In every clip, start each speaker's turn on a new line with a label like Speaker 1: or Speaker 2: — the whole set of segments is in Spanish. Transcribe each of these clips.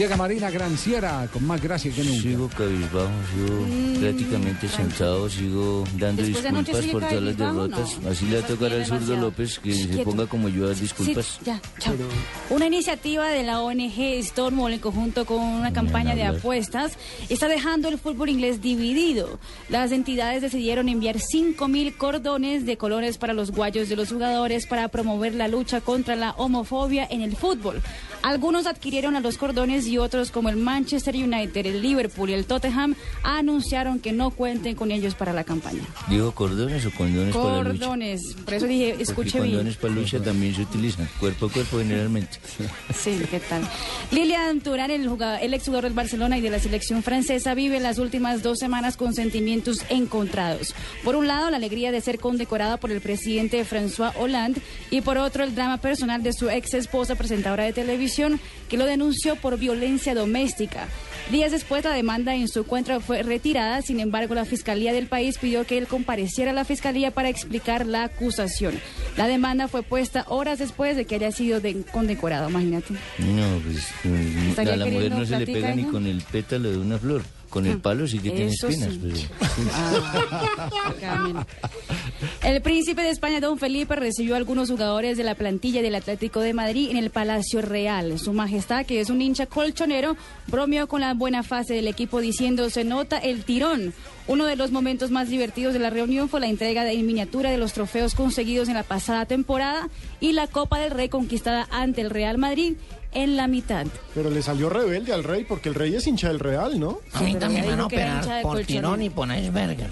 Speaker 1: Llega Marina Granciera con más gracia que nunca.
Speaker 2: Sigo cabizbajo, sigo prácticamente sentado, sigo dando
Speaker 3: Después
Speaker 2: disculpas por todas las derrotas.
Speaker 3: no.
Speaker 2: Así le va a tocar al zurdo. López que se
Speaker 3: Quieto.
Speaker 2: ponga como yo a dar
Speaker 3: Sí,
Speaker 2: disculpas.
Speaker 3: ya, chao. Una iniciativa de la ONG Stonewall en conjunto con una campaña de apuestas está dejando el fútbol inglés dividido. Las entidades decidieron enviar 5 mil cordones de colores para los guayos de los jugadores para promover la lucha contra la homofobia en el fútbol. Algunos adquirieron a los cordones y otros como el Manchester United, el Liverpool y el Tottenham anunciaron que no cuenten con ellos para la campaña.
Speaker 2: ¿Digo cordones o condones para la lucha?
Speaker 3: Cordones, por eso dije,
Speaker 2: Porque
Speaker 3: escuche bien.
Speaker 2: condones para lucha también se utilizan, cuerpo a cuerpo generalmente.
Speaker 3: Sí, ¿qué tal? Lilian Turán, el, jugador, el exjugador del Barcelona y de la selección francesa, vive las últimas dos semanas con sentimientos encontrados. Por un lado, la alegría de ser condecorada por el presidente François Hollande y por otro, el drama personal de su ex esposa, presentadora de televisión, que lo denunció por violencia doméstica. Días después, la demanda en su cuenta fue retirada. Sin embargo, la fiscalía del país pidió que él compareciera a la fiscalía para explicar la acusación. La demanda fue puesta horas después de que haya sido de- condecorado, imagínate.
Speaker 2: No, pues mm, a la mujer no se le pega ni con el pétalo de una flor. Con el palo sí que tiene espinas.
Speaker 3: sí.
Speaker 2: pero-
Speaker 3: Ah. El príncipe de España, don Felipe, recibió a algunos jugadores de la plantilla del Atlético de Madrid en el Palacio Real. Su majestad, que es un hincha colchonero, bromeó con la buena fase del equipo diciendo se nota el tirón. Uno de los momentos más divertidos de la reunión fue la entrega de en miniatura de los trofeos conseguidos en la pasada temporada y la Copa del Rey conquistada ante el Real Madrid en la mitad.
Speaker 4: Pero le salió rebelde al rey, porque el rey es hincha del Real, ¿no?
Speaker 5: A mí también me van a operar por tirón y por iceberger.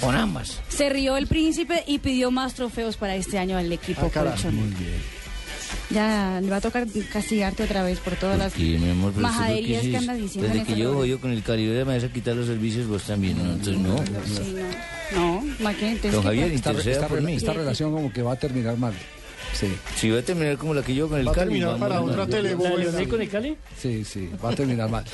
Speaker 5: Por ambas.
Speaker 3: Se rió el príncipe y pidió más trofeos para este año al equipo
Speaker 4: Ah,
Speaker 3: colchonero. Ya le va a tocar castigarte otra vez por todas las
Speaker 2: mi amor,
Speaker 3: majaderías
Speaker 2: que
Speaker 3: que andas diciendo en
Speaker 2: Desde que yo voy con el Caribe me vas a quitar los servicios, vos también, ¿no? Entonces, no.
Speaker 3: Sí, no. No, ¿ma qué?
Speaker 2: Don
Speaker 3: ¿qué
Speaker 2: Javier?
Speaker 1: Esta, esta
Speaker 2: por mí.
Speaker 1: esta relación como que va a terminar mal. Sí,
Speaker 2: Si va a terminar como la que yo con el
Speaker 4: Va a
Speaker 2: Cali,
Speaker 4: terminar
Speaker 2: vamos,
Speaker 4: para
Speaker 2: no.
Speaker 4: otra tele.
Speaker 6: ¿La con el Cali?
Speaker 1: sí, sí, va a terminar mal.